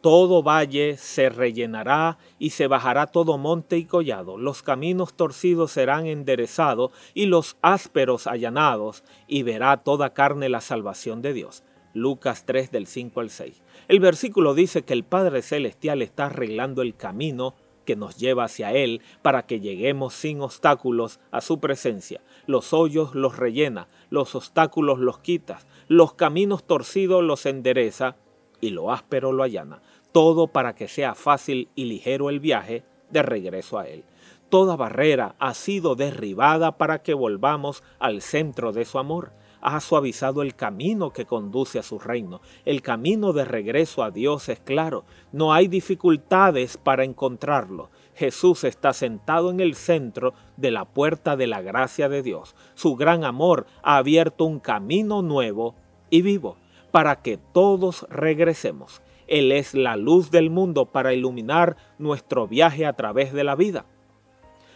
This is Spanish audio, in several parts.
Todo valle se rellenará y se bajará todo monte y collado. Los caminos torcidos serán enderezados y los ásperos allanados, y verá toda carne la salvación de Dios. Lucas 3 del 5 al 6. El versículo dice que el Padre Celestial está arreglando el camino que nos lleva hacia Él para que lleguemos sin obstáculos a su presencia. Los hoyos los rellena, los obstáculos los quita, los caminos torcidos los endereza y lo áspero lo allana. Todo para que sea fácil y ligero el viaje de regreso a Él. Toda barrera ha sido derribada para que volvamos al centro de su amor ha suavizado el camino que conduce a su reino. El camino de regreso a Dios es claro. No hay dificultades para encontrarlo. Jesús está sentado en el centro de la puerta de la gracia de Dios. Su gran amor ha abierto un camino nuevo y vivo para que todos regresemos. Él es la luz del mundo para iluminar nuestro viaje a través de la vida.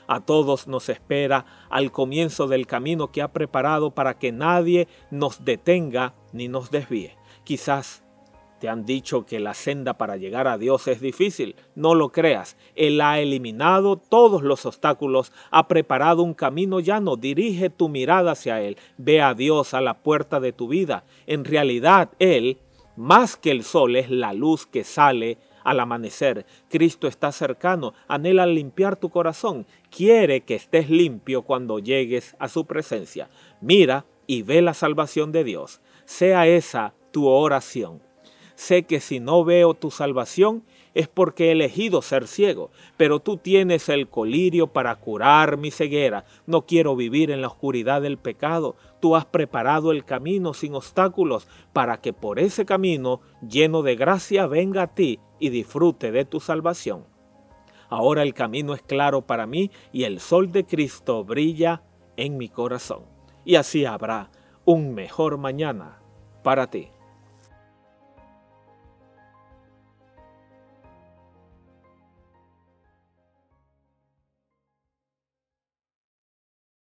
A todos nos espera al comienzo del camino que ha preparado para que nadie nos detenga ni nos desvíe. Quizás te han dicho que la senda para llegar a Dios es difícil. No lo creas. Él ha eliminado todos los obstáculos, ha preparado un camino llano. Dirige tu mirada hacia Él. Ve a Dios a la puerta de tu vida. En realidad, Él, más que el sol, es la luz que sale al amanecer. Cristo está cercano, anhela limpiar tu corazón, quiere que estés limpio cuando llegues a su presencia. Mira y ve la salvación de Dios. Sea esa tu oración. Sé que si no veo tu salvación es porque he elegido ser ciego, pero tú tienes el colirio para curar mi ceguera. No quiero vivir en la oscuridad del pecado. Tú has preparado el camino sin obstáculos para que por ese camino lleno de gracia venga a ti y disfrute de tu salvación. Ahora el camino es claro para mí y el sol de Cristo brilla en mi corazón. Y así habrá un mejor mañana para ti.